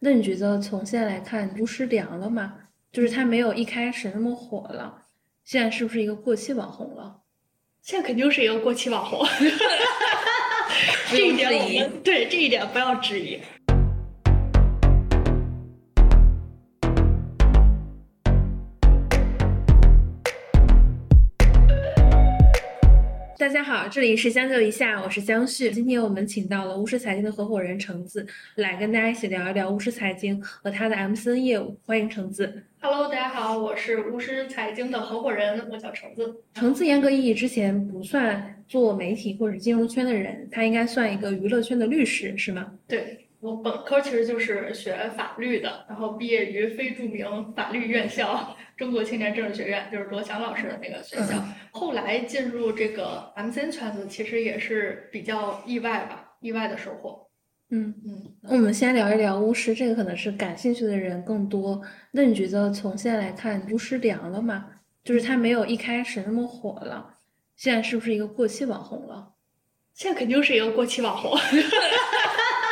那你觉得从现在来看，巫师凉了吗？就是他没有一开始那么火了，现在是不是一个过气网红了？现在肯定是一个过气网红，这一点我们对这一点不要质疑。家好，这里是将就一下，我是江旭。今天我们请到了巫师财经的合伙人橙子，来跟大家一起聊一聊巫师财经和他的 MCN 业务。欢迎橙子。Hello，大家好，我是巫师财经的合伙人，我叫橙子。橙子严格意义之前不算做媒体或者金融圈的人，他应该算一个娱乐圈的律师，是吗？对。我本科其实就是学法律的，然后毕业于非著名法律院校中国青年政治学院，就是罗翔老师的那个学校。后来进入这个 MCN 圈子，其实也是比较意外吧，意外的收获。嗯嗯，我们先聊一聊巫师，这个可能是感兴趣的人更多。那你觉得从现在来看，巫师凉了吗？就是他没有一开始那么火了，现在是不是一个过气网红了？现在肯定是一个过气网红。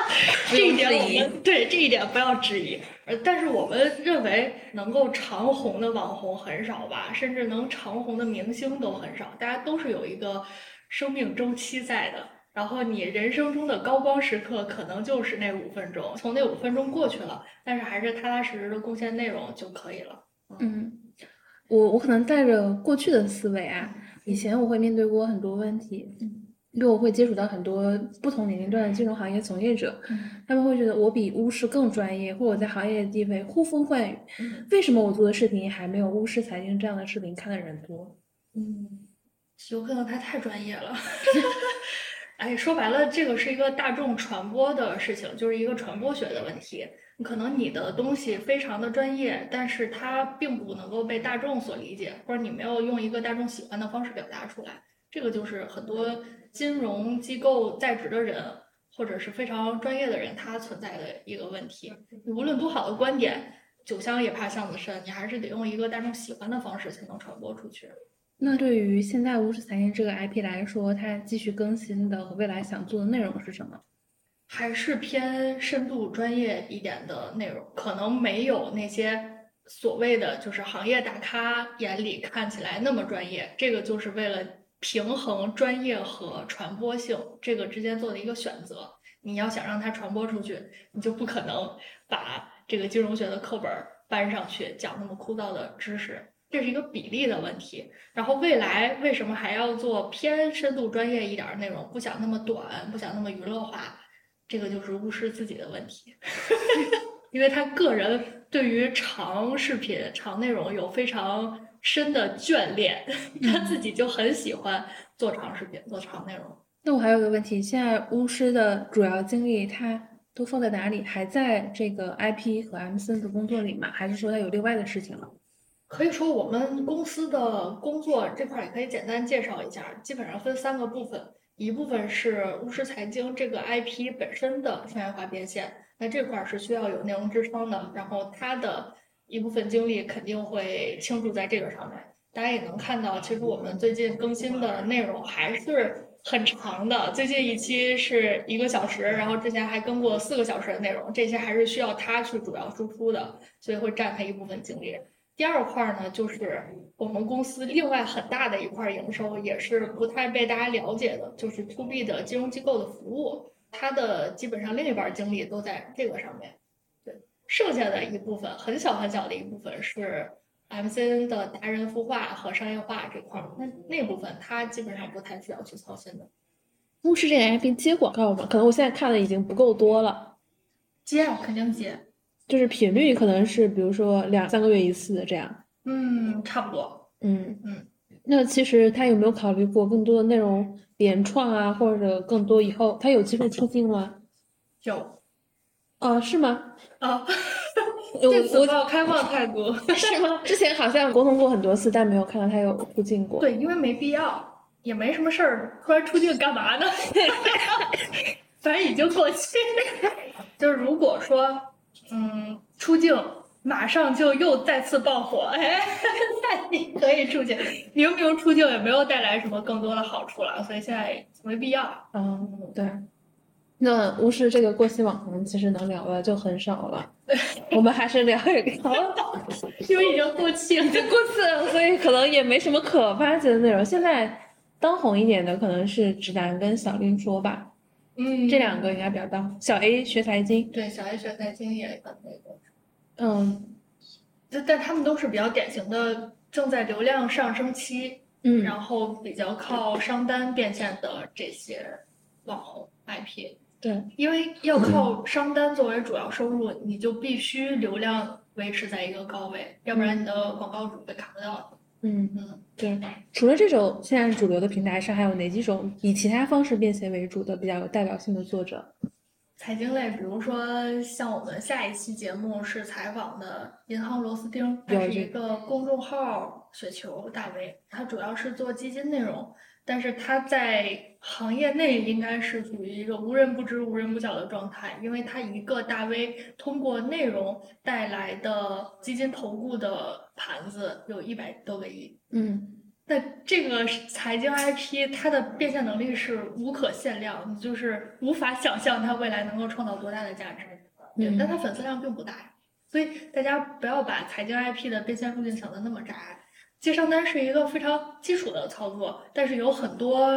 这一点我们对这一点不要质疑，呃，但是我们认为能够长红的网红很少吧，甚至能长红的明星都很少。大家都是有一个生命周期在的，然后你人生中的高光时刻可能就是那五分钟，从那五分钟过去了，但是还是踏踏实实的贡献内容就可以了。嗯，我我可能带着过去的思维啊，以前我会面对过很多问题。因为我会接触到很多不同年龄段的金融行业从业者，他们会觉得我比巫师更专业，或者我在行业的地位呼风唤雨。为什么我做的视频还没有巫师财经这样的视频看的人多？嗯，有可能他太专业了。哎，说白了，这个是一个大众传播的事情，就是一个传播学的问题。可能你的东西非常的专业，但是它并不能够被大众所理解，或者你没有用一个大众喜欢的方式表达出来。这个就是很多金融机构在职的人，或者是非常专业的人，他存在的一个问题。你无论多好的观点，酒香也怕巷子深，你还是得用一个大众喜欢的方式才能传播出去。那对于现在巫师财经这个 IP 来说，它继续更新的和未来想做的内容是什么？还是偏深度专业一点的内容，可能没有那些所谓的就是行业大咖眼里看起来那么专业。这个就是为了。平衡专业和传播性这个之间做的一个选择，你要想让它传播出去，你就不可能把这个金融学的课本搬上去讲那么枯燥的知识，这是一个比例的问题。然后未来为什么还要做偏深度专业一点的内容，不想那么短，不想那么娱乐化，这个就是巫师自己的问题，因为他个人对于长视频、长内容有非常。深的眷恋，他自己就很喜欢做长视频、做长内容。那我还有个问题，现在巫师的主要精力他都放在哪里？还在这个 IP 和 MCN 的工作里吗？还是说他有另外的事情了？可以说我们公司的工作这块也可以简单介绍一下，基本上分三个部分，一部分是巫师财经这个 IP 本身的商业化变现，那这块是需要有内容支撑的，然后它的。一部分精力肯定会倾注在这个上面。大家也能看到，其实我们最近更新的内容还是很长的。最近一期是一个小时，然后之前还更过四个小时的内容，这些还是需要他去主要输出的，所以会占他一部分精力。第二块呢，就是我们公司另外很大的一块营收，也是不太被大家了解的，就是 to B 的金融机构的服务，它的基本上另一半精力都在这个上面。剩下的一部分很小很小的一部分是 MCN 的达人孵化和商业化这块儿，那那部分他基本上不太需要去操心的。牧师这个 IP 接广告吗？可能我现在看的已经不够多了。接，肯定接。就是频率可能是比如说两三个月一次这样。嗯，差不多。嗯嗯。那其实他有没有考虑过更多的内容联创啊，或者更多以后他有机会出镜吗？有。哦，是吗？啊，我我开放态度 是吗？之前好像沟通过很多次，但没有看到他有出镜过。对，因为没必要，也没什么事儿，突然出镜干嘛呢？反正已经过去。就是如果说，嗯，出镜马上就又再次爆火，哎，那你可以出镜。明明出镜也没有带来什么更多的好处了，所以现在没必要。嗯，对。那无视这个过气网红其实能聊的就很少了。我们还是聊一聊，因为已经过气了，已经过气了，所以可能也没什么可发掘的内容。现在当红一点的可能是直男跟小令说吧，嗯，这两个应该比较当。小 A 学财经，对，小 A 学财经也很那个，嗯，但但他们都是比较典型的正在流量上升期，嗯，然后比较靠商单变现的这些网红 IP。对，因为要靠商单作为主要收入，你就必须流量维持在一个高位，要不然你的广告主被卡不到。嗯嗯，对。除了这种现在主流的平台上，还有哪几种以其他方式变现为主的比较有代表性的作者？财经类，比如说像我们下一期节目是采访的银行螺丝钉，它是一个公众号雪球大 V，它主要是做基金内容。但是他在行业内应该是属于一个无人不知、无人不晓的状态，因为他一个大 V 通过内容带来的基金投顾的盘子有一百多个亿。嗯，那这个财经 IP 它的变现能力是无可限量，你就是无法想象它未来能够创造多大的价值。对，但它粉丝量并不大呀，所以大家不要把财经 IP 的变现路径想的那么窄。接商单是一个非常基础的操作，但是有很多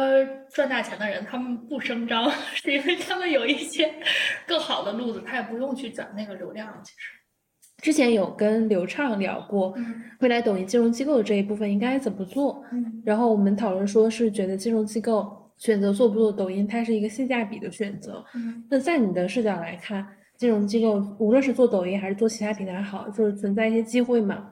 赚大钱的人，他们不声张，是因为他们有一些更好的路子，他也不用去攒那个流量。其实，之前有跟刘畅聊过，未来抖音金融机构的这一部分应该怎么做。嗯，然后我们讨论说是觉得金融机构选择做不做抖音，它是一个性价比的选择。嗯，那在你的视角来看，金融机构无论是做抖音还是做其他平台好，就是存在一些机会吗？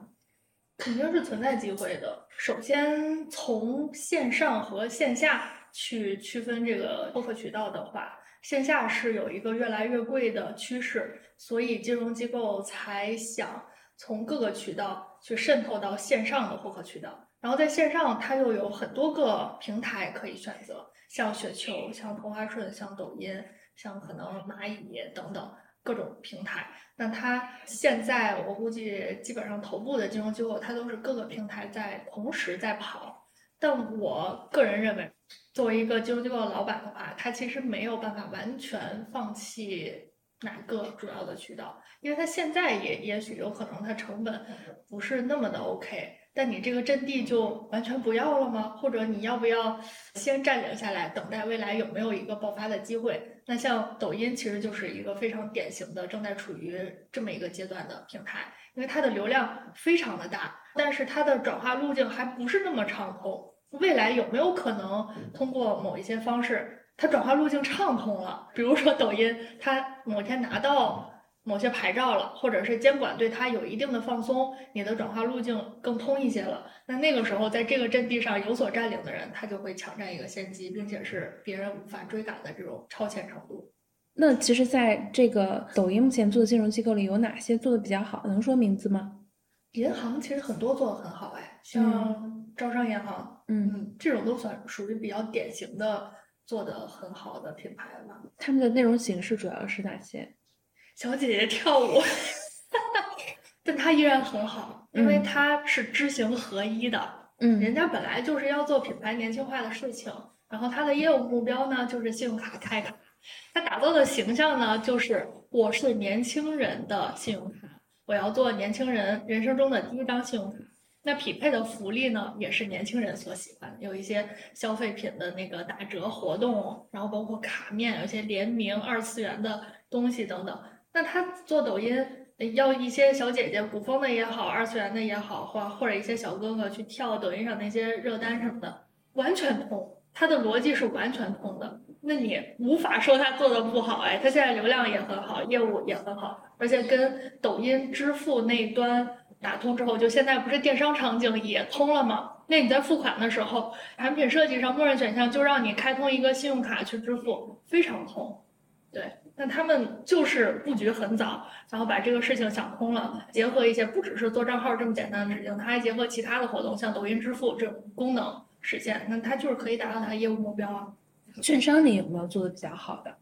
肯定是存在机会的。首先，从线上和线下去区分这个获客渠道的话，线下是有一个越来越贵的趋势，所以金融机构才想从各个渠道去渗透到线上的获客渠道。然后在线上，它又有很多个平台可以选择，像雪球、像同花顺、像抖音、像可能蚂蚁等等。各种平台，那它现在我估计基本上头部的金融机构，它都是各个平台在同时在跑。但我个人认为，作为一个金融机构的老板的话，他其实没有办法完全放弃哪个主要的渠道，因为他现在也也许有可能它成本不是那么的 OK。但你这个阵地就完全不要了吗？或者你要不要先占领下来，等待未来有没有一个爆发的机会？那像抖音其实就是一个非常典型的正在处于这么一个阶段的平台，因为它的流量非常的大，但是它的转化路径还不是那么畅通。未来有没有可能通过某一些方式，它转化路径畅通了？比如说抖音，它某天拿到。某些牌照了，或者是监管对它有一定的放松，你的转化路径更通一些了。那那个时候，在这个阵地上有所占领的人，他就会抢占一个先机，并且是别人无法追赶的这种超前程度。那其实，在这个抖音目前做的金融机构里，有哪些做的比较好？能说名字吗？银行其实很多做的很好，哎，像招商银行，嗯，这种都算属于比较典型的做的很好的品牌了。他们的内容形式主要是哪些？小姐姐跳舞，但她依然很好，因为她是知行合一的。嗯，人家本来就是要做品牌年轻化的事情，然后她的业务目标呢就是信用卡开卡，她打造的形象呢就是我是年轻人的信用卡，我要做年轻人人生中的第一张信用卡。那匹配的福利呢也是年轻人所喜欢，有一些消费品的那个打折活动，然后包括卡面，有些联名二次元的东西等等。那他做抖音要一些小姐姐古风的也好，二次元的也好，或或者一些小哥哥去跳抖音上那些热单什么的，完全通，他的逻辑是完全通的。那你无法说他做的不好，哎，他现在流量也很好，业务也很好，而且跟抖音支付那端打通之后，就现在不是电商场景也通了吗？那你在付款的时候，产品设计上默认选项就让你开通一个信用卡去支付，非常通，对。那他们就是布局很早，然后把这个事情想通了，结合一些不只是做账号这么简单的事情，他还结合其他的活动，像抖音支付这种功能实现，那他就是可以达到他业务目标啊。券商你有没有做的比较好的？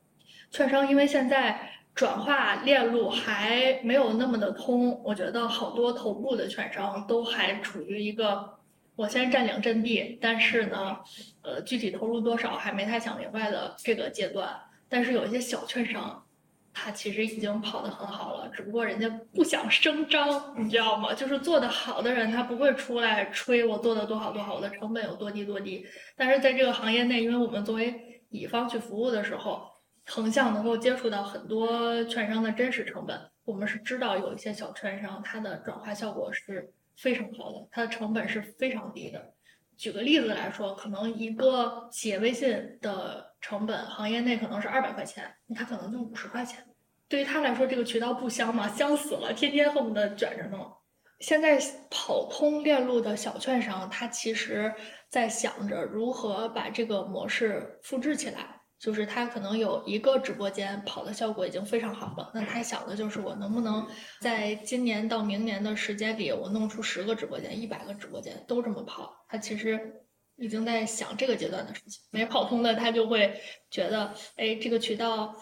券商因为现在转化链路还没有那么的通，我觉得好多头部的券商都还处于一个我先占领阵地，但是呢，呃，具体投入多少还没太想明白的这个阶段。但是有一些小券商，它其实已经跑得很好了，只不过人家不想声张，你知道吗？就是做得好的人，他不会出来吹我做的多好多好，我的成本有多低多低。但是在这个行业内，因为我们作为乙方去服务的时候，横向能够接触到很多券商的真实成本，我们是知道有一些小券商它的转化效果是非常好的，它的成本是非常低的。举个例子来说，可能一个企业微信的成本，行业内可能是二百块钱，他可能就五十块钱。对于他来说，这个渠道不香吗？香死了，天天恨不得卷着弄。现在跑通链路的小券商，他其实在想着如何把这个模式复制起来。就是他可能有一个直播间跑的效果已经非常好了，那他想的就是我能不能在今年到明年的时间里，我弄出十个直播间、一百个直播间都这么跑。他其实已经在想这个阶段的事情。没跑通的他就会觉得，哎，这个渠道。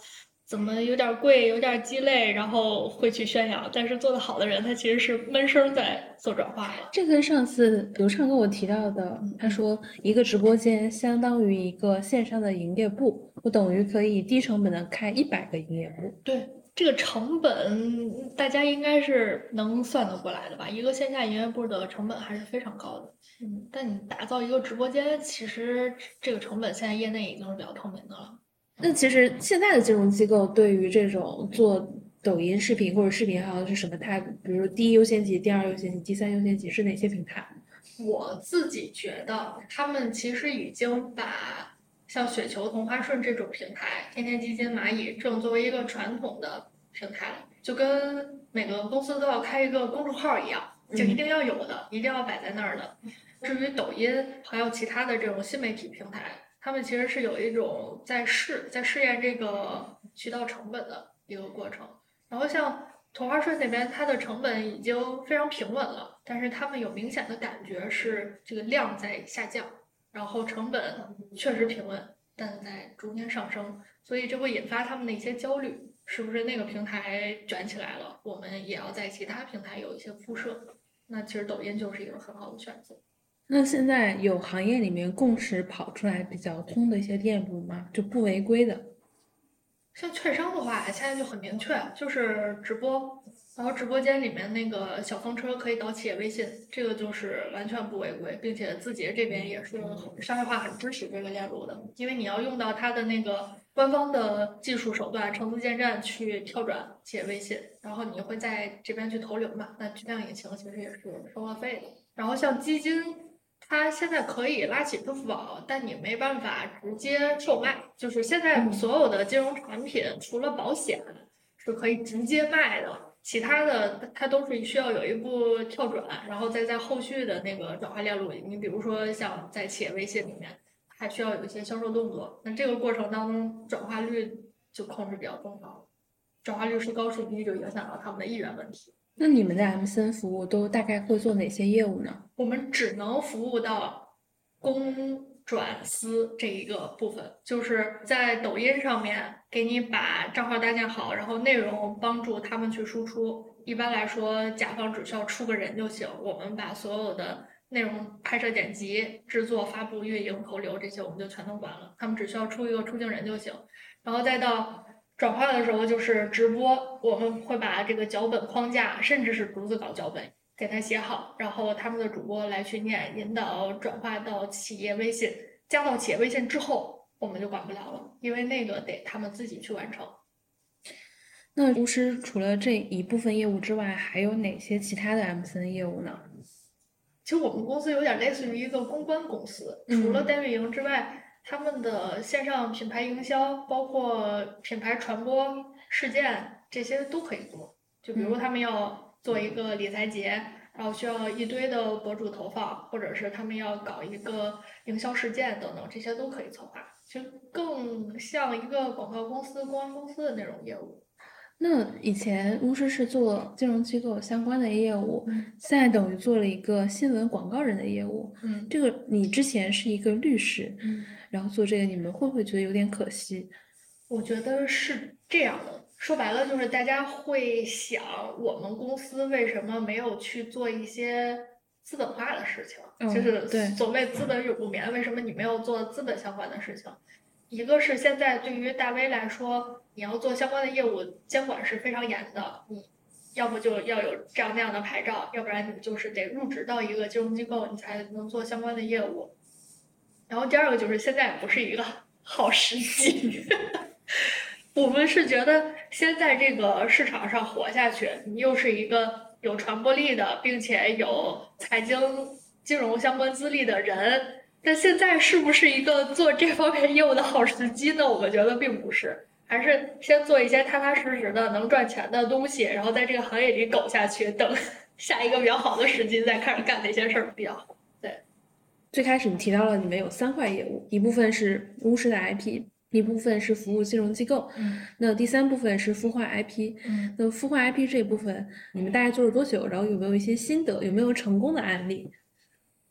怎么有点贵，有点鸡肋，然后会去宣扬。但是做得好的人，他其实是闷声在做转化的。这跟上次刘畅跟我提到的，他说一个直播间相当于一个线上的营业部，我等于可以低成本的开一百个营业部。对，这个成本大家应该是能算得过来的吧？一个线下营业部的成本还是非常高的。嗯，但你打造一个直播间，其实这个成本现在业内已经是比较透明的了。那其实现在的金融机构对于这种做抖音视频或者视频号是什么态度？比如说第一优先级、第二优先级、第三优先级是哪些平台？我自己觉得他们其实已经把像雪球、同花顺这种平台、天天基金、蚂蚁这种作为一个传统的平台了，就跟每个公司都要开一个公众号一样，就一定要有的，一定要摆在那儿的。至于抖音还有其他的这种新媒体平台。他们其实是有一种在试在试验这个渠道成本的一个过程，然后像同花顺那边，它的成本已经非常平稳了，但是他们有明显的感觉是这个量在下降，然后成本确实平稳，但在逐年上升，所以这会引发他们的一些焦虑，是不是那个平台卷起来了，我们也要在其他平台有一些铺设？那其实抖音就是一个很好的选择。那现在有行业里面共识跑出来比较通的一些店铺吗？就不违规的。像券商的话，现在就很明确，就是直播，然后直播间里面那个小风车可以导企业微信，这个就是完全不违规，并且字节这边也是商业化很支持这个链路的，因为你要用到它的那个官方的技术手段，橙子建站去跳转企业微信，然后你会在这边去投流嘛？那巨量引擎其实也是收了费的。然后像基金。它现在可以拉起支付宝，但你没办法直接售卖。就是现在所有的金融产品，除了保险是可以直接卖的，其他的它都是需要有一步跳转，然后再在后续的那个转化链路。你比如说像在企业微信里面，还需要有一些销售动作，那这个过程当中转化率就控制比较重要，转化率是高是低就影响到他们的意愿问题。那你们的 MCN 服务都大概会做哪些业务呢？我们只能服务到公转私这一个部分，就是在抖音上面给你把账号搭建好，然后内容帮助他们去输出。一般来说，甲方只需要出个人就行，我们把所有的内容拍摄、剪辑、制作、发布、运营、投流这些我们就全都管了，他们只需要出一个出镜人就行，然后再到。转化的时候就是直播，我们会把这个脚本框架，甚至是逐字稿脚本，给它写好，然后他们的主播来去念，引导转化到企业微信，加到企业微信之后，我们就管不了了，因为那个得他们自己去完成。那巫师除了这一部分业务之外，还有哪些其他的 MCN 业务呢？其实我们公司有点类似于一个公关公司，除了代运营之外。他们的线上品牌营销，包括品牌传播事件，这些都可以做。就比如他们要做一个理财节，然后需要一堆的博主投放，或者是他们要搞一个营销事件等等，这些都可以策划，就更像一个广告公司、公关公司的那种业务。那以前巫师是做金融机构相关的业务，现在等于做了一个新闻广告人的业务。嗯，这个你之前是一个律师。嗯。然后做这个，你们会不会觉得有点可惜？我觉得是这样的，说白了就是大家会想，我们公司为什么没有去做一些资本化的事情？就是所谓资本永不眠，为什么你没有做资本相关的事情？一个是现在对于大 V 来说，你要做相关的业务，监管是非常严的，你要不就要有这样那样的牌照，要不然你就是得入职到一个金融机构，你才能做相关的业务。然后第二个就是现在也不是一个好时机，我们是觉得先在这个市场上活下去，你又是一个有传播力的，并且有财经金融相关资历的人。但现在是不是一个做这方面业务的好时机呢？我们觉得并不是，还是先做一些踏踏实实的能赚钱的东西，然后在这个行业里苟下去，等下一个比较好的时机再开始干那些事儿比较好。对，最开始你提到了你们有三块业务，一部分是巫师的 IP，一部分是服务金融机构，嗯，那第三部分是孵化 IP，嗯，那孵化 IP 这一部分你们大概做了多久？然后有没有一些心得？有没有成功的案例？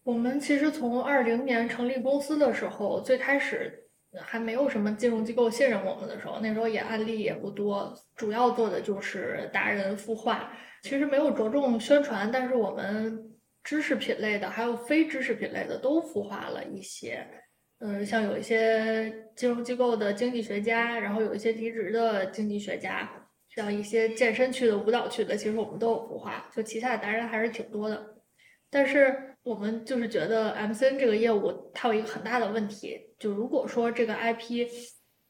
我们其实从二零年成立公司的时候，最开始还没有什么金融机构信任我们的时候，那时候也案例也不多，主要做的就是达人孵化，其实没有着重宣传，但是我们知识品类的还有非知识品类的都孵化了一些，嗯，像有一些金融机构的经济学家，然后有一些离职的经济学家，像一些健身区的、舞蹈区的，其实我们都有孵化，就旗下的达人还是挺多的，但是。我们就是觉得 MCN 这个业务它有一个很大的问题，就如果说这个 IP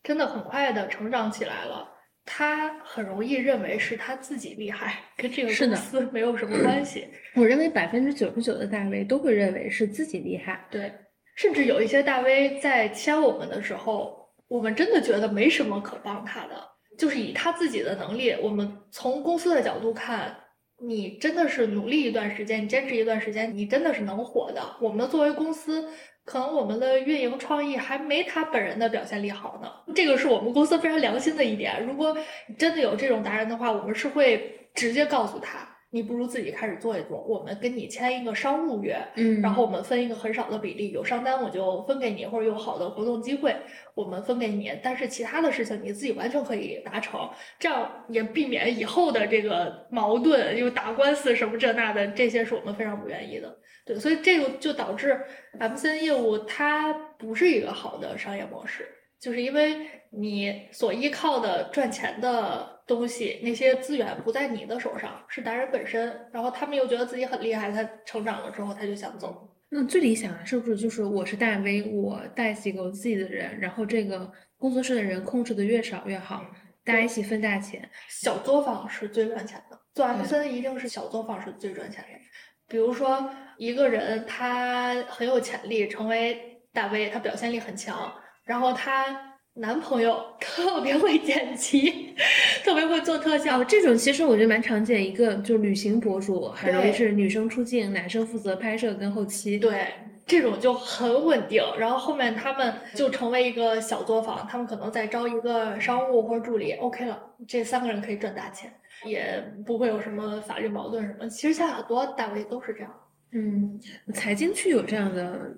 真的很快的成长起来了，他很容易认为是他自己厉害，跟这个公司没有什么关系。我认为百分之九十九的大 V 都会认为是自己厉害，对，甚至有一些大 V 在签我们的时候，我们真的觉得没什么可帮他的，就是以他自己的能力，我们从公司的角度看。你真的是努力一段时间，你坚持一段时间，你真的是能火的。我们作为公司，可能我们的运营创意还没他本人的表现力好呢。这个是我们公司非常良心的一点。如果真的有这种达人的话，我们是会直接告诉他。你不如自己开始做一做，我们跟你签一个商务约，嗯，然后我们分一个很少的比例，有商单我就分给你，或者有好的活动机会我们分给你，但是其他的事情你自己完全可以达成，这样也避免以后的这个矛盾，又打官司什么这那的，这些是我们非常不愿意的。对，所以这个就导致 MCN 业务它不是一个好的商业模式，就是因为你所依靠的赚钱的。东西那些资源不在你的手上，是达人本身。然后他们又觉得自己很厉害，他成长了之后他就想走。那最理想的是不是就是我是大 V，我带几个我自己的人，然后这个工作室的人控制的越少越好，大家一起分大钱。小作坊是最赚钱的，做 M C N 一定是小作坊是最赚钱的。比如说一个人他很有潜力成为大 V，他表现力很强，然后他。男朋友 特别会剪辑，特别会做特效。这种其实我觉得蛮常见，一个就是旅行博主，很容易是女生出镜，男生负责拍摄跟后期。对，这种就很稳定。然后后面他们就成为一个小作坊，他们可能再招一个商务或者助理，OK 了，这三个人可以赚大钱，也不会有什么法律矛盾什么。其实现在很多单位都是这样。嗯，财经区有这样的。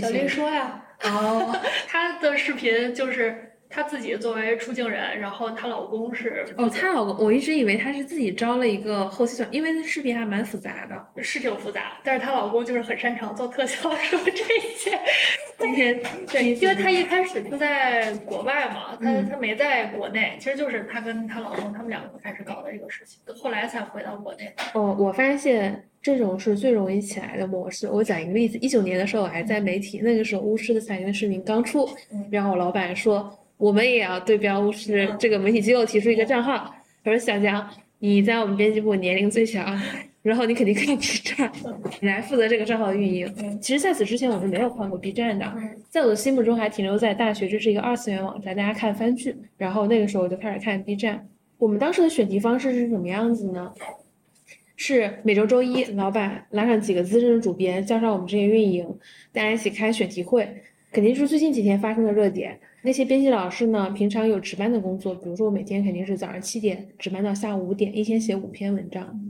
小林说呀，哦，他的视频就是她自己作为出镜人，然后她老公是哦，她老公，我一直以为她是自己招了一个后期团，因为视频还蛮复杂的，是挺复杂，但是她老公就是很擅长做特效什么这些。今天 对，因为她一开始就在国外嘛，她她没在国内，其实就是她跟她老公他们两个开始搞的这个事情，后来才回到国内。哦，我发现。这种是最容易起来的模式。我讲一个例子，一九年的时候我还在媒体，那个时候巫师的彩铃视频刚出，然后我老板说我们也要对标是这个媒体机构提出一个账号。他说小江，你在我们编辑部年龄最小，然后你肯定可以 B 站，你来负责这个账号的运营。其实在此之前我是没有换过 B 站的，在我的心目中还停留在大学，这是一个二次元网站，大家看番剧。然后那个时候我就开始看 B 站。我们当时的选题方式是什么样子呢？是每周周一，老板拉上几个资深的主编，叫上我们这些运营，大家一起开选题会，肯定是最近几天发生的热点。那些编辑老师呢，平常有值班的工作，比如说我每天肯定是早上七点值班到下午五点，一天写五篇文章，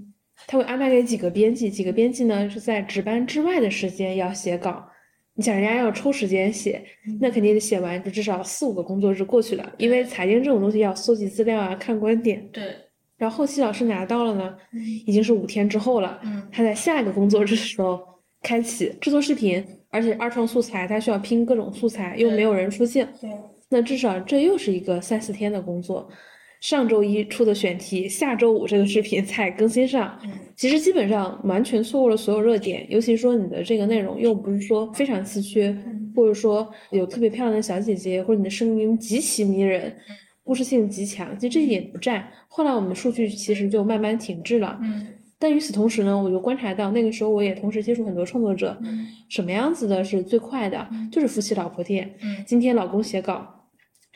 他会安排给几个编辑，几个编辑呢是在值班之外的时间要写稿。你想人家要抽时间写，那肯定得写完，就至少四五个工作日过去了，因为财经这种东西要搜集资料啊，看观点。对。然后后期老师拿到了呢，已经是五天之后了。嗯，他在下一个工作日的时候开启制作视频，而且二创素材它需要拼各种素材，又没有人出镜。对，那至少这又是一个三四天的工作。上周一出的选题，下周五这个视频才更新上，其实基本上完全错过了所有热点。尤其说你的这个内容又不是说非常稀缺，或者说有特别漂亮的小姐姐，或者你的声音极其迷人，故事性极强，其实这一点不占。后来我们数据其实就慢慢停滞了。但与此同时呢，我就观察到那个时候我也同时接触很多创作者，什么样子的是最快的，就是夫妻老婆店。今天老公写稿。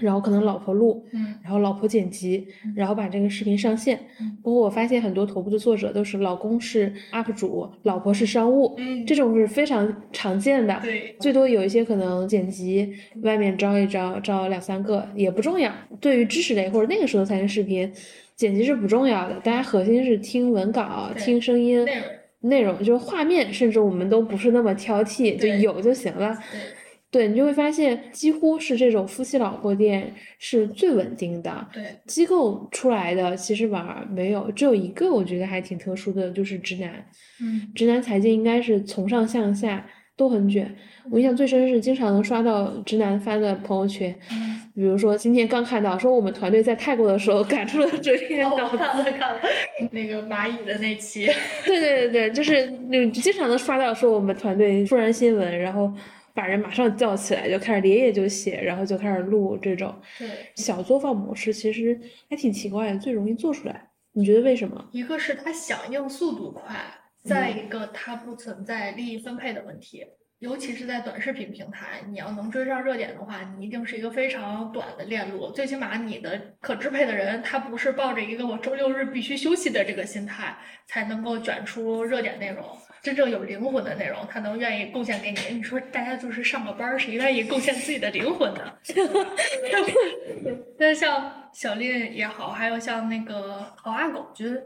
然后可能老婆录，嗯，然后老婆剪辑，然后把这个视频上线。不过我发现很多头部的作者都是老公是 UP 主，老婆是商务，嗯，这种是非常常见的。对，最多有一些可能剪辑外面招一招，招两三个也不重要。对于知识类或者那个时候的财经视频，剪辑是不重要的，大家核心是听文稿、听声音、内容，内容就是画面，甚至我们都不是那么挑剔，就有就行了。对。对你就会发现，几乎是这种夫妻老婆店是最稳定的。对，机构出来的其实反而没有，只有一个我觉得还挺特殊的，就是直男。嗯，直男财经应该是从上向下都很卷。我印象最深是经常能刷到直男发的朋友圈，比如说今天刚看到说我们团队在泰国的时候赶出了这篇稿子，看了看了那个蚂蚁的那期。对对对对，就是那经常能刷到说我们团队突然新闻，然后。把人马上叫起来，就开始连夜就写，然后就开始录这种小作坊模式，其实还挺奇怪的，最容易做出来。你觉得为什么？一个是它响应速度快，再一个它不存在利益分配的问题。尤其是在短视频平台，你要能追上热点的话，你一定是一个非常短的链路。最起码你的可支配的人，他不是抱着一个我周六日必须休息的这个心态，才能够卷出热点内容。真正有灵魂的内容，他能愿意贡献给你。你说大家就是上个班，谁愿意贡献自己的灵魂呢？但像小丽也好，还有像那个好阿狗君，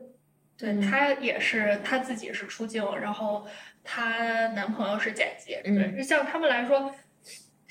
对他也是他自己是出镜，然后她男朋友是剪辑。对，像他们来说。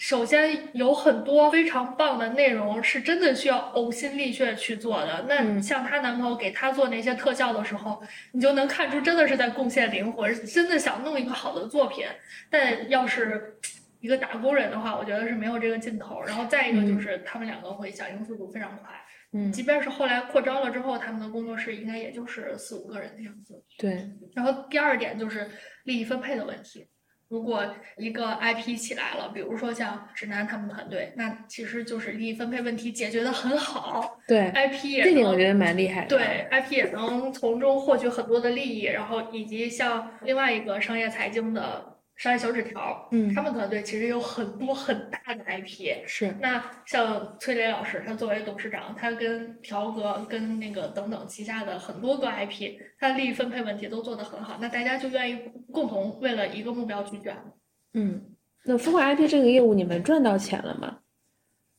首先有很多非常棒的内容，是真的需要呕心沥血去做的。那像她男朋友给她做那些特效的时候，你就能看出真的是在贡献灵魂，真的想弄一个好的作品。但要是一个打工人的话，我觉得是没有这个劲头。然后再一个就是他们两个会响应速度非常快，嗯，即便是后来扩招了之后，他们的工作室应该也就是四五个人的样子。对。然后第二点就是利益分配的问题。如果一个 IP 起来了，比如说像直男他们团队，那其实就是利益分配问题解决的很好。对，IP 也这点我觉得蛮厉害的。对，IP 也能从中获取很多的利益，然后以及像另外一个商业财经的。商业小纸条，嗯，他们团队其实有很多很大的 IP，是。那像崔磊老师，他作为董事长，他跟条哥、跟那个等等旗下的很多个 IP，他的利益分配问题都做得很好，那大家就愿意共同为了一个目标去卷。嗯，那孵化 IP 这个业务你们赚到钱了吗？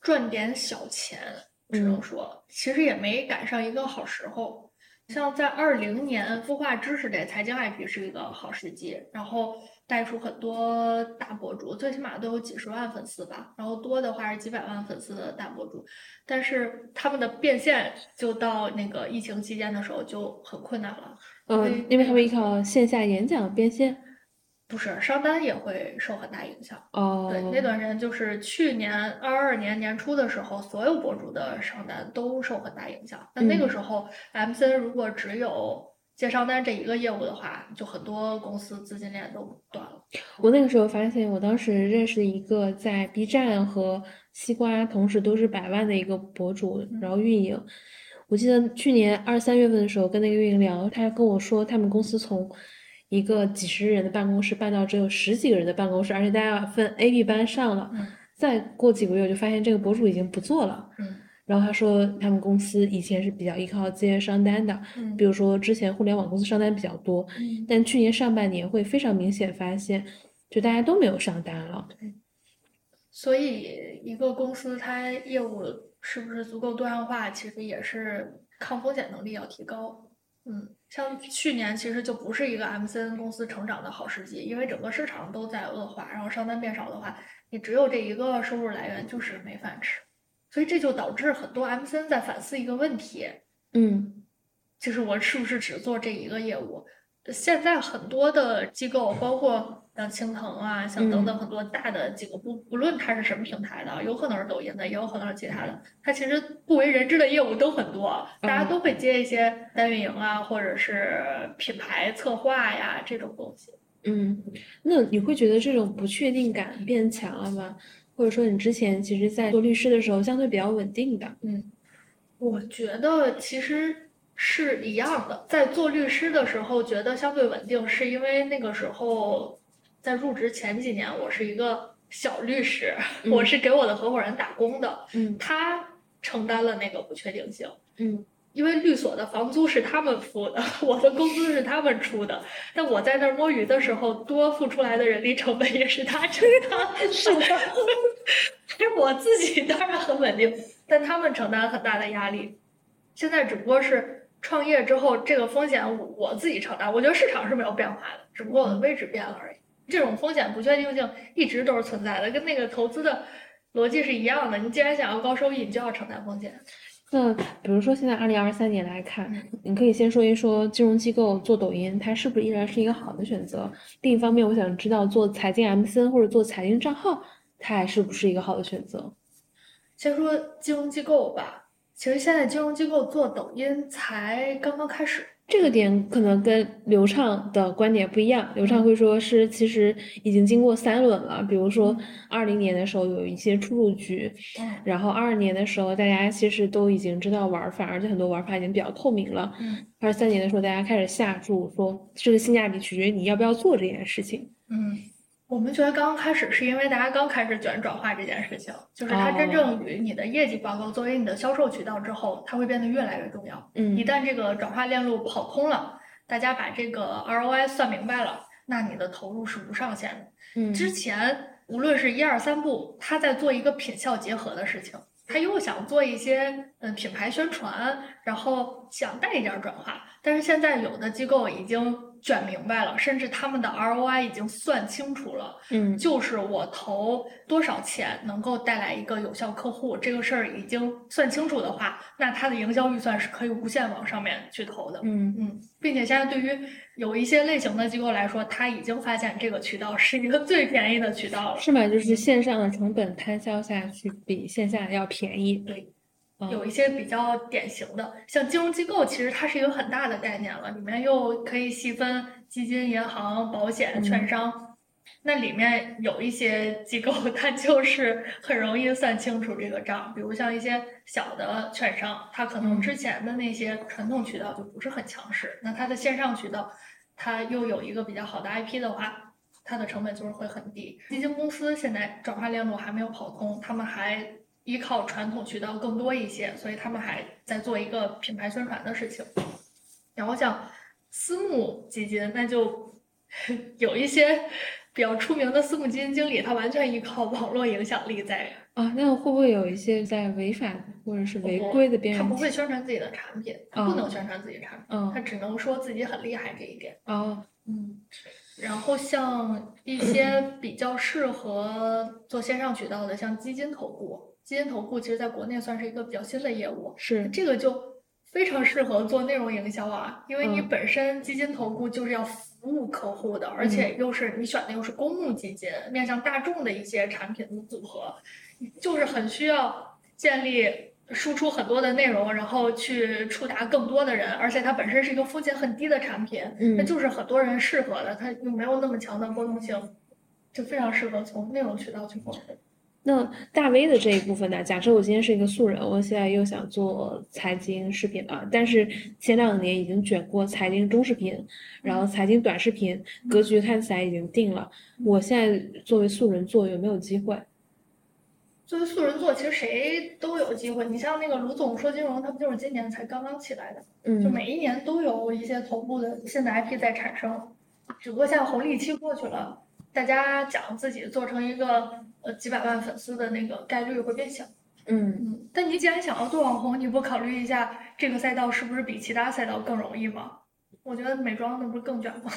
赚点小钱，只能说，其实也没赶上一个好时候。像在二零年，孵化知识类财经 IP 是一个好时机，然后。带出很多大博主，最起码都有几十万粉丝吧，然后多的话是几百万粉丝的大博主，但是他们的变现就到那个疫情期间的时候就很困难了。嗯，因为他们依靠线下演讲变现，不是商单也会受很大影响。哦，对，那段时间就是去年二二年年初的时候，所有博主的商单都受很大影响。那那个时候，MC 如果只有接商单这一个业务的话，就很多公司资金链都断了。我那个时候发现，我当时认识一个在 B 站和西瓜同时都是百万的一个博主，然后运营。我记得去年二三月份的时候跟那个运营聊，他跟我说他们公司从一个几十人的办公室搬到只有十几个人的办公室，而且大家分 A、B 班上了。再过几个月，我就发现这个博主已经不做了。然后他说，他们公司以前是比较依靠接商单的，嗯，比如说之前互联网公司商单比较多，嗯，但去年上半年会非常明显发现，就大家都没有上单了。所以一个公司它业务是不是足够多样化，其实也是抗风险能力要提高。嗯，像去年其实就不是一个 MCN 公司成长的好时机，因为整个市场都在恶化，然后商单变少的话，你只有这一个收入来源就是没饭吃。所以这就导致很多 M C N 在反思一个问题，嗯，就是我是不是只做这一个业务？现在很多的机构，包括像青藤啊，像等等很多大的几个，不不论它是什么平台的，有可能是抖音的，也有可能是其他的，它其实不为人知的业务都很多，大家都会接一些单运营啊，或者是品牌策划呀这种东西。嗯，那你会觉得这种不确定感变强了吗？或者说你之前其实，在做律师的时候相对比较稳定的？嗯，我觉得其实是一样的。在做律师的时候，觉得相对稳定，是因为那个时候在入职前几年，我是一个小律师，我是给我的合伙人打工的，嗯，他承担了那个不确定性，嗯。因为律所的房租是他们付的，我的工资是他们出的。但我在那儿摸鱼的时候，多付出来的人力成本也是他承担。是的，是我自己当然很稳定，但他们承担很大的压力。现在只不过是创业之后，这个风险我自己承担。我觉得市场是没有变化的，只不过我的位置变了而已。这种风险不确定性一直都是存在的，跟那个投资的逻辑是一样的。你既然想要高收益，你就要承担风险。那比如说，现在二零二三年来看，你可以先说一说金融机构做抖音，它是不是依然是一个好的选择？另一方面，我想知道做财经 MCN 或者做财经账号，它还是不是一个好的选择？先说金融机构吧，其实现在金融机构做抖音才刚刚开始。这个点可能跟刘畅的观点不一样。刘畅会说是其实已经经过三轮了，比如说二零年的时候有一些出入局，然后二二年的时候大家其实都已经知道玩法，而且很多玩法已经比较透明了。二三年的时候大家开始下注说这个性价比取决于你要不要做这件事情。嗯。我们觉得刚刚开始是因为大家刚开始卷转化这件事情，就是它真正与你的业绩报告作为你的销售渠道之后，它会变得越来越重要。嗯，一旦这个转化链路跑空了，大家把这个 ROI 算明白了，那你的投入是无上限的。嗯，之前无论是一二三步，他在做一个品效结合的事情，他又想做一些嗯品牌宣传，然后想带一点转化，但是现在有的机构已经。卷明白了，甚至他们的 ROI 已经算清楚了，嗯，就是我投多少钱能够带来一个有效客户，这个事儿已经算清楚的话，那他的营销预算是可以无限往上面去投的，嗯嗯，并且现在对于有一些类型的机构来说，他已经发现这个渠道是一个最便宜的渠道了，是吗？就是线上的成本摊销下去比线下要便宜，对。有一些比较典型的，像金融机构，其实它是一个很大的概念了，里面又可以细分基金、银行、保险、券商。那里面有一些机构，它就是很容易算清楚这个账，比如像一些小的券商，它可能之前的那些传统渠道就不是很强势，那它的线上渠道，它又有一个比较好的 IP 的话，它的成本就是会很低。基金公司现在转化链路还没有跑通，他们还。依靠传统渠道更多一些，所以他们还在做一个品牌宣传的事情。然后像私募基金，那就 有一些比较出名的私募基金经理，他完全依靠网络影响力在啊。那会不会有一些在违法或者是违规的边缘？他不会宣传自己的产品，他不能宣传自己产品，他只能说自己很厉害这一点。哦，嗯。然后像一些比较适合做线上渠道的，像基金投顾。基金投顾其实在国内算是一个比较新的业务，是。这个就非常适合做内容营销啊，因为你本身基金投顾就是要服务客户的，而且又是你选的又是公募基金，面向大众的一些产品的组合，就是很需要建立输出很多的内容，然后去触达更多的人，而且它本身是一个风险很低的产品，那就是很多人适合的，它又没有那么强的波动性，就非常适合从内容渠道去获取。那大 V 的这一部分呢？假设我今天是一个素人，我现在又想做财经视频了，但是前两年已经卷过财经中视频，然后财经短视频格局看起来已经定了。我现在作为素人做有没有机会？作为素人做，其实谁都有机会。你像那个卢总说金融，他不就是今年才刚刚起来的？嗯，就每一年都有一些头部的新的 IP 在产生，只不过现在红利期过去了，大家讲自己做成一个。呃，几百万粉丝的那个概率会变小。嗯嗯，但你既然想要做网红，你不考虑一下这个赛道是不是比其他赛道更容易吗？我觉得美妆那不是更卷吗？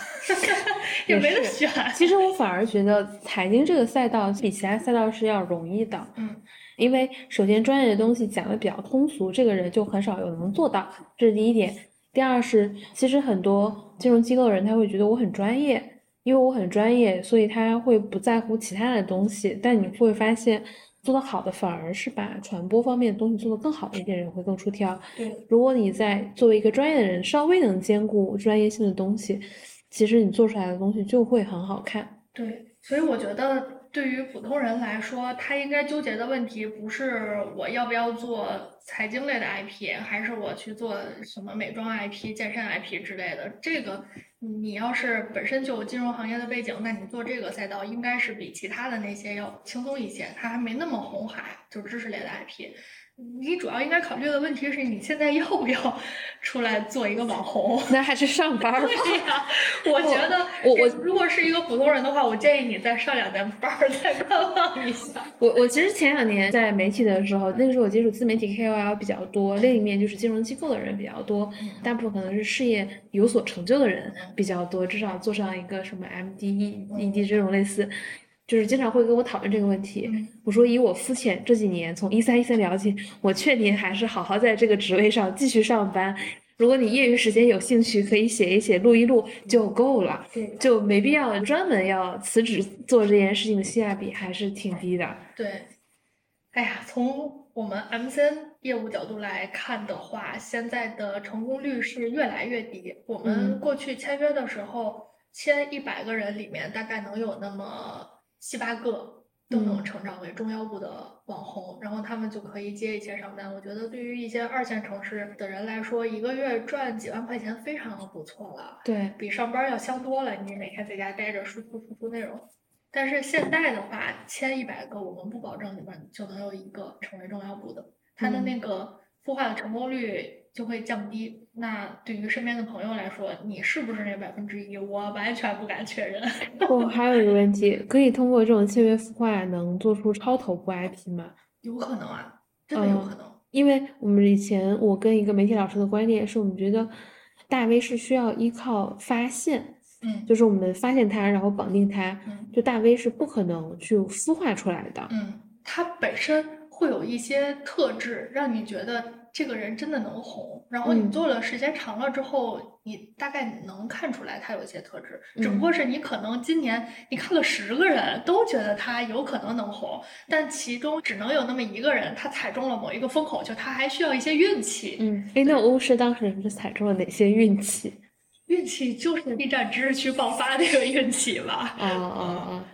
也没得选。其实我反而觉得财经这个赛道比其他赛道是要容易的。嗯，因为首先专业的东西讲的比较通俗，这个人就很少有能做到，这是第一点。第二是，其实很多金融机构的人他会觉得我很专业，因为我很专业，所以他会不在乎其他的东西。但你会发现，做得好的反而是把传播方面的东西做得更好的一些人会更出挑。对，如果你在作为一个专业的人，稍微能兼顾专业性的东西，其实你做出来的东西就会很好看。对，所以我觉得。对于普通人来说，他应该纠结的问题不是我要不要做财经类的 IP，还是我去做什么美妆 IP、健身 IP 之类的。这个，你要是本身就有金融行业的背景，那你做这个赛道应该是比其他的那些要轻松一些。它还没那么红海，就是知识类的 IP。你主要应该考虑的问题是你现在要不要出来做一个网红？那还是上班吧。对呀，我觉得我我如果是一个普通人的话，我建议你再上两年班儿，再观望一下。我我其实前两年在媒体的时候，那个时候我接触自媒体 KOL 比较多，另一面就是金融机构的人比较多，大部分可能是事业有所成就的人比较多，至少做上一个什么 MD、ED 这种类似。就是经常会跟我讨论这个问题。我说以我肤浅这几年从一三一三了解，我劝您还是好好在这个职位上继续上班。如果你业余时间有兴趣，可以写一写、录一录就够了，就没必要专门要辞职做这件事情，性价比还是挺低的。对，哎呀，从我们 MCN 业务角度来看的话，现在的成功率是越来越低。我们过去签约的时候，签一百个人里面，大概能有那么。七八个都能成长为中腰部的网红，然后他们就可以接一些上单。我觉得对于一些二线城市的人来说，一个月赚几万块钱非常的不错了，对比上班要香多了。你每天在家待着输出输出内容，但是现在的话，签一百个，我们不保证里面就能有一个成为中腰部的，它的那个孵化的成功率。就会降低。那对于身边的朋友来说，你是不是那百分之一？我完全不敢确认。我，还有一个问题，可以通过这种签约孵化，能做出超头部 IP 吗？有可能啊，真的有可能。因为我们以前我跟一个媒体老师的观点是，我们觉得大 V 是需要依靠发现，嗯，就是我们发现它，然后绑定它，嗯，就大 V 是不可能去孵化出来的，嗯，它本身会有一些特质，让你觉得。这个人真的能红，然后你做了时间长了之后，你大概能看出来他有一些特质，只不过是你可能今年你看了十个人都觉得他有可能能红，但其中只能有那么一个人他踩中了某一个风口，就他还需要一些运气。嗯，哎，那巫师当时是踩中了哪些运气？运气就是 B 站知识区爆发那个运气吧。啊啊啊！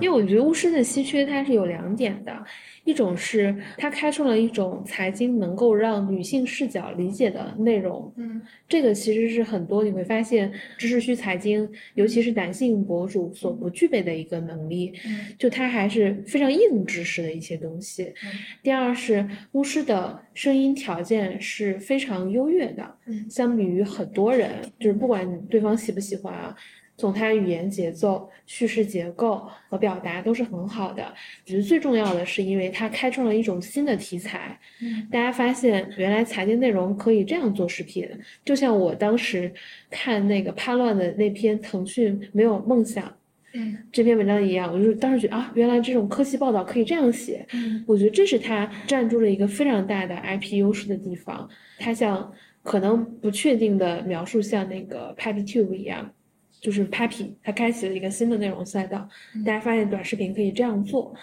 因为我觉得巫师的稀缺它是有两点的。一种是它开创了一种财经能够让女性视角理解的内容，嗯，这个其实是很多你会发现知识区财经，尤其是男性博主所不具备的一个能力，嗯，就它还是非常硬知识的一些东西。第二是巫师的声音条件是非常优越的，嗯，相比于很多人，就是不管对方喜不喜欢啊。从它语言节奏、叙事结构和表达都是很好的。我觉得最重要的是，因为它开创了一种新的题材。嗯，大家发现原来财经内容可以这样做视频，就像我当时看那个叛乱的那篇《腾讯没有梦想》嗯这篇文章一样，我就当时觉得啊，原来这种科技报道可以这样写。嗯，我觉得这是它占住了一个非常大的 IP 优势的地方。它像可能不确定的描述，像那个 PapiTube 一样。就是 Papi，它开启了一个新的内容赛道，大家发现短视频可以这样做，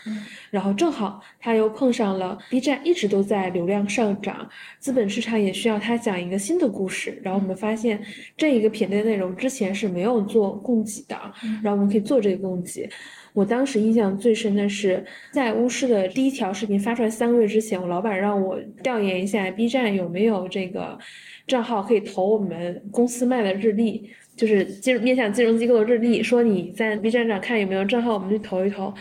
然后正好他又碰上了 B 站一直都在流量上涨，资本市场也需要他讲一个新的故事，然后我们发现这一个品类内容之前是没有做供给的，然后我们可以做这个供给。我当时印象最深的是在巫师的第一条视频发出来三个月之前，我老板让我调研一下 B 站有没有这个账号可以投我们公司卖的日历。就是金面向金融机构的日历，说你在 B 站上看有没有账号，我们去投一投。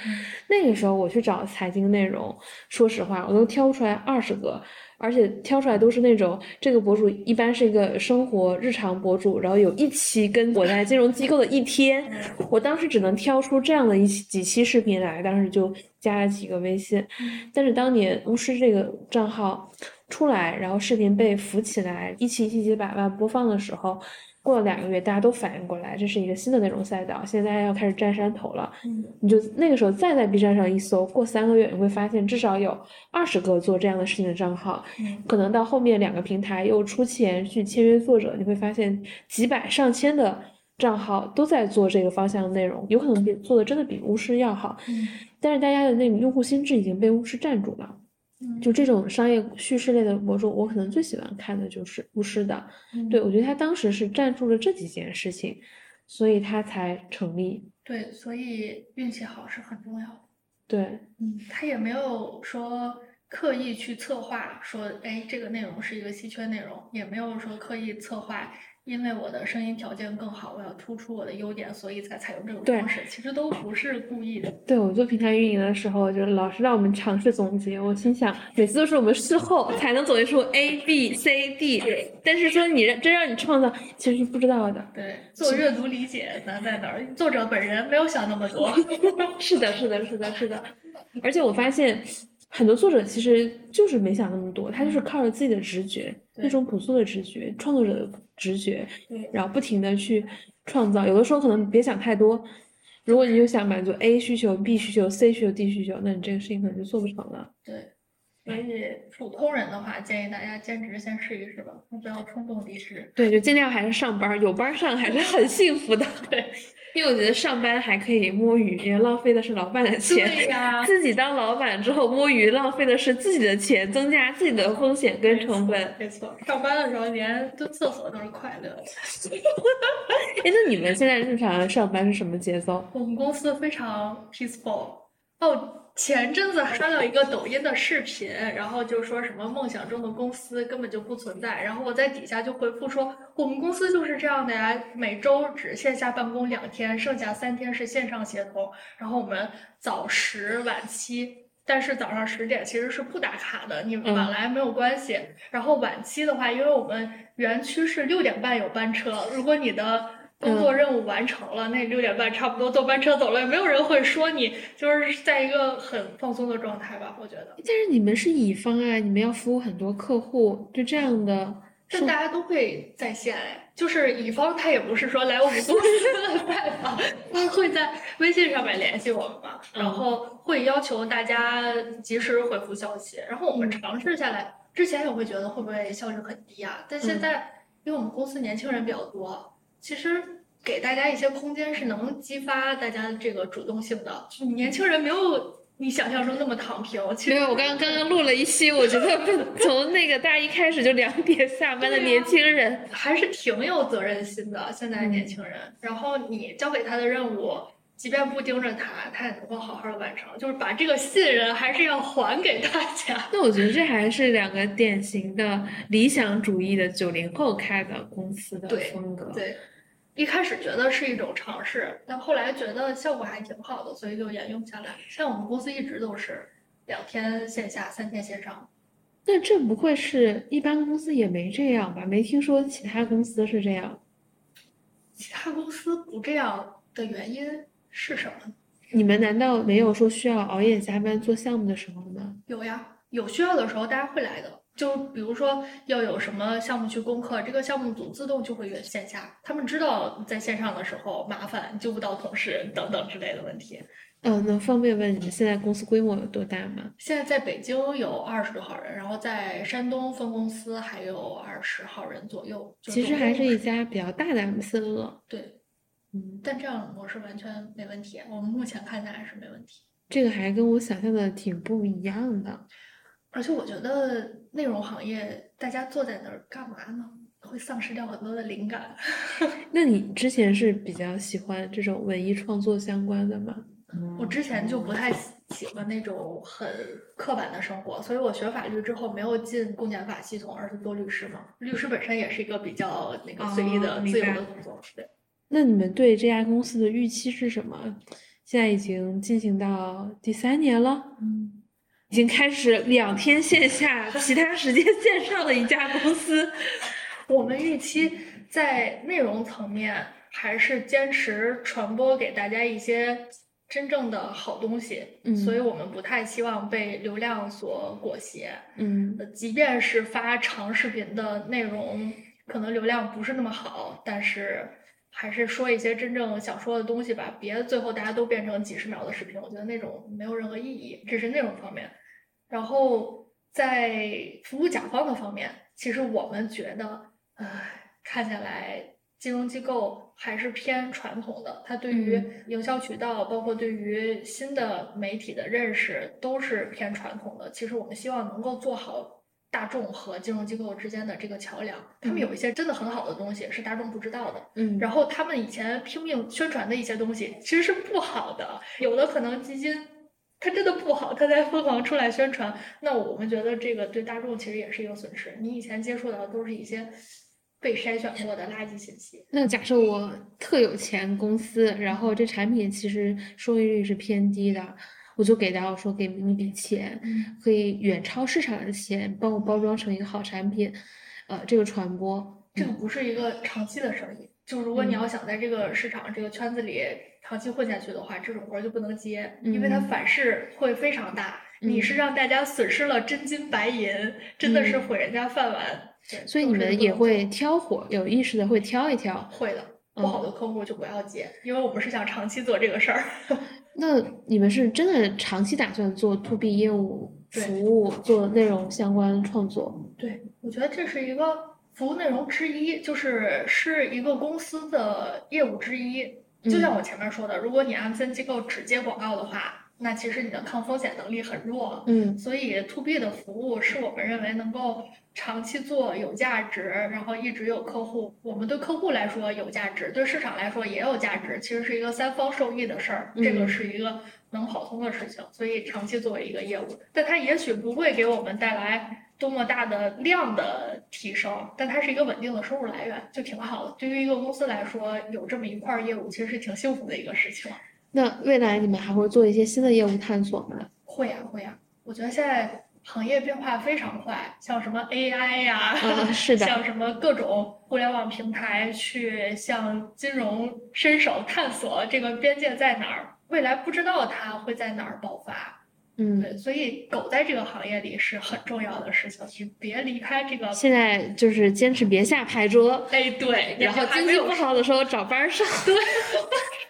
那个时候我去找财经内容，说实话，我都挑出来二十个，而且挑出来都是那种这个博主一般是一个生活日常博主，然后有一期跟我在金融机构的一天，我当时只能挑出这样的一几期视频来，当时就加了几个微信。但是当年巫师这个账号出来，然后视频被扶起来，一期一期几百万播放的时候。过了两个月，大家都反应过来，这是一个新的内容赛道，现在大家要开始占山头了。嗯，你就那个时候再在 B 站上一搜，过三个月你会发现至少有二十个做这样的事情的账号。嗯可能到后面两个平台又出钱去签约作者，你会发现几百上千的账号都在做这个方向的内容，有可能比做的真的比巫师要好。嗯但是大家的那个用户心智已经被巫师占住了。嗯就这种商业叙事类的博主，我可能最喜欢看的就是巫师的。嗯对，我觉得他当时是站住了这几件事情，所以他才成立。对，所以运气好是很重要的。对，嗯，他也没有说刻意去策划说，哎，这个内容是一个稀缺内容，也没有说刻意策划，因为我的声音条件更好，我要突出我的优点，所以才采用这种方式。其实都不是故意的。对我做平台运营的时候，就是老师让我们尝试总结，我心想，每次都是我们事后才能总结出 A、B、C、D，但是说你让真让你创造，其实是不知道的。对，做阅读理解难在哪儿？作者本人没有想那么多。是的，是的，是的，是的。而且我发现很多作者其实就是没想那么多，他就是靠着自己的直觉，那种朴素的直觉，创作者的直觉，然后不停的去创造。有的时候可能别想太多，如果你就想满足 A 需求、B 需求、C 需求、D 需求，那你这个事情可能就做不成了。对，所以普通人的话，建议大家兼职先试一试吧，不要冲动离职。对，就尽量还是上班儿，有班儿上还是很幸福的。对，因为我觉得上班还可以摸鱼，也浪费的是老板的钱。对呀自己当老板之后摸鱼，浪费的是自己的钱，增加自己的风险跟成本。没错，上班的时候连蹲厕所都是快乐的。哎，那你们现在日常上班是什么节奏？我们公司非常 peaceful。哦，前阵子还刷到一个抖音的视频，然后就说什么梦想中的公司根本就不存在，然后我在底下就回复说，我们公司就是这样的呀，每周只线下办公两天，剩下三天是线上协同，然后我们早十晚七。但是早上十点其实是不打卡的，你嗯晚来没有关系。然后晚期的话，因为我们园区是六点半有班车，如果你的工作任务完成了，那六点半差不多坐班车走了，也没有人会说你，就是在一个很放松的状态吧，我觉得。但是你们是乙方啊，你们要服务很多客户，就这样的。但大家都会在线哎，就是乙方他也不是说来我们公司拜访，他会在微信上面联系我们嘛，然后会要求大家及时回复消息，然后我们尝试下来，之前也会觉得会不会效率很低啊，但现在因为我们公司年轻人比较多，其实给大家一些空间是能激发大家这个主动性的，年轻人没有你想象中那么躺平，其实没有，我刚刚刚刚录了一期，我觉得 从那个大一开始就两点下班的年轻人，还是挺有责任心的。现在年轻人，然后你交给他的任务，即便不盯着他，他也能够好好的完成。就是把这个信任还是要还给大家。那我觉得这还是两个典型的理想主义的九零后开的公司的风格。对，一开始觉得是一种尝试，但后来觉得效果还挺好的，所以就沿用下来。像我们公司一直都是两天线下，三天线上。那这不会是一般公司也没这样吧？没听说其他公司是这样。其他公司不这样的原因是什么？你们难道没有说需要熬夜加班做项目的时候吗？有呀，有需要的时候大家会来的。就比如说要有什么项目去攻克，这个项目组自动就会约线下，他们知道在线上的时候麻烦揪不到同事等等之类的问题。嗯，能方便问你们现在公司规模有多大吗？现在在北京有二十多号人，然后在山东分公司还有二十号人左右。其实还是一家比较大的 MCN 了。对，嗯，但这样模式完全没问题，我们目前看下来是没问题。这个还跟我想象的挺不一样的。而且我觉得内容行业大家坐在那儿干嘛呢？会丧失掉很多的灵感。那你之前是比较喜欢这种文艺创作相关的吗？我之前就不太喜喜欢那种很刻板的生活，所以我学法律之后没有进公检法系统，而是做律师嘛。律师本身也是一个比较那个随意的、自由的工作。对，那你们对这家公司的预期是什么？现在已经进行到第三年了，嗯，已经开始两天线下，其他时间线上的一家公司。我们预期在内容层面还是坚持传播给大家一些真正的好东西，嗯所以我们不太希望被流量所裹挟。嗯呃即便是发长视频的内容，可能流量不是那么好，但是还是说一些真正想说的东西吧，别最后大家都变成几十秒的视频，我觉得那种没有任何意义。这是内容方面，然后在服务甲方的方面，其实我们觉得，唉，看起来。金融机构还是偏传统的，它对于营销渠道，包括对于新的媒体的认识都是偏传统的。其实我们希望能够做好大众和金融机构之间的这个桥梁。他们有一些真的很好的东西是大众不知道的，嗯，然后他们以前拼命宣传的一些东西其实是不好的，有的可能基金它真的不好，它在疯狂出来宣传。那我们觉得这个对大众其实也是一个损失。你以前接触到的都是一些。被筛选过的垃圾信息。那假设我特有钱公司，然后这产品其实收益率是偏低的，我就给到说给你一笔钱，可以远超市场的钱，帮我包装成一个好产品，呃，这个传播，这个不是一个长期的生意。就如果你要想在这个市场这个圈子里长期混下去的话，这种活就不能接，因为它反噬会非常大。你是让大家损失了真金白银，真的是毁人家饭碗。所以你们也会挑火，有意识的会挑一挑。会的，不好的客户就不要接，因为我们是想长期做这个事儿。那你们是真的长期打算做 to B 业务服务，做内容相关创作？对，我觉得这是一个服务内容之一，就是是一个公司的业务之一。就像我前面说的，如果你 M C N 机构只接广告的话，那其实你的抗风险能力很弱。嗯，所以 to B 的服务是我们认为能够。长期做有价值，然后一直有客户。我们对客户来说有价值，对市场来说也有价值。其实是一个三方受益的事儿，这个是一个能跑通的事情。所以长期作为一个业务，但它也许不会给我们带来多么大的量的提升，但它是一个稳定的收入来源，就挺好的。对于一个公司来说，有这么一块业务，其实是挺幸福的一个事情。那未来你们还会做一些新的业务探索吗？会呀，会呀。我觉得现在。行业变化非常快，像什么 AI 呀，是的，像什么各种互联网平台去向金融伸手探索这个边界在哪儿，未来不知道它会在哪儿爆发。嗯，对，所以狗在这个行业里是很重要的事情，你别离开这个。现在就是坚持别下牌桌。哎，对，然后经济不好的时候找班上。对。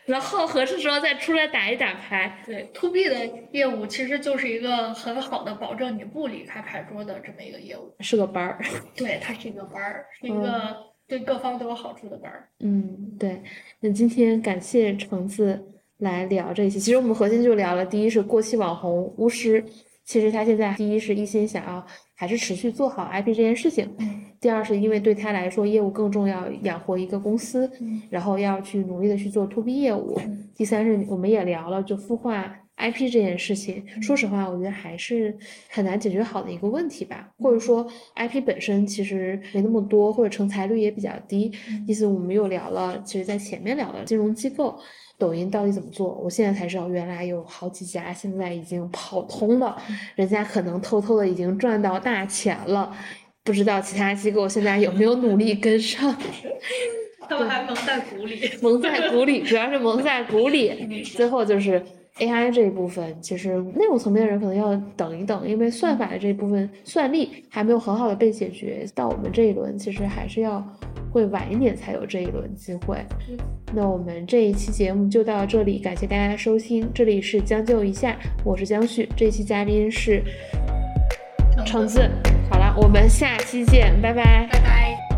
然后合适时候再出来打一打牌。对，to B 的业务其实就是一个很好的保证你不离开牌桌的这么一个业务。是个班儿。对，它是一个班儿，是一个对各方都有好处的班儿。嗯，对。那今天感谢橙子来聊这些。其实我们核心就聊了，第一是过气网红巫师，其实他现在第一是一心想要还是持续做好 IP 这件事情。第二是因为对他来说业务更重要，养活一个公司，然后要去努力的去做 to B 业务。第三是我们也聊了，就孵化 IP 这件事情，说实话，我觉得还是很难解决好的一个问题吧。或者说 IP 本身其实没那么多，或者成才率也比较低。意思我们又聊了，其实在前面聊了金融机构，抖音到底怎么做？我现在才知道，原来有好几家现在已经跑通了，人家可能偷偷的已经赚到大钱了。不知道其他机构现在有没有努力跟上？他们还蒙在鼓里，蒙在鼓里，主要是蒙在鼓里。最后就是 AI 这一部分，其实内容层面的人可能要等一等，因为算法的这一部分算力还没有很好的被解决。到我们这一轮，其实还是要会晚一点才有这一轮机会。那我们这一期节目就到这里，感谢大家收听。这里是将就一下，我是江旭，这期嘉宾是橙子。好了，我们下期见，拜拜，拜拜。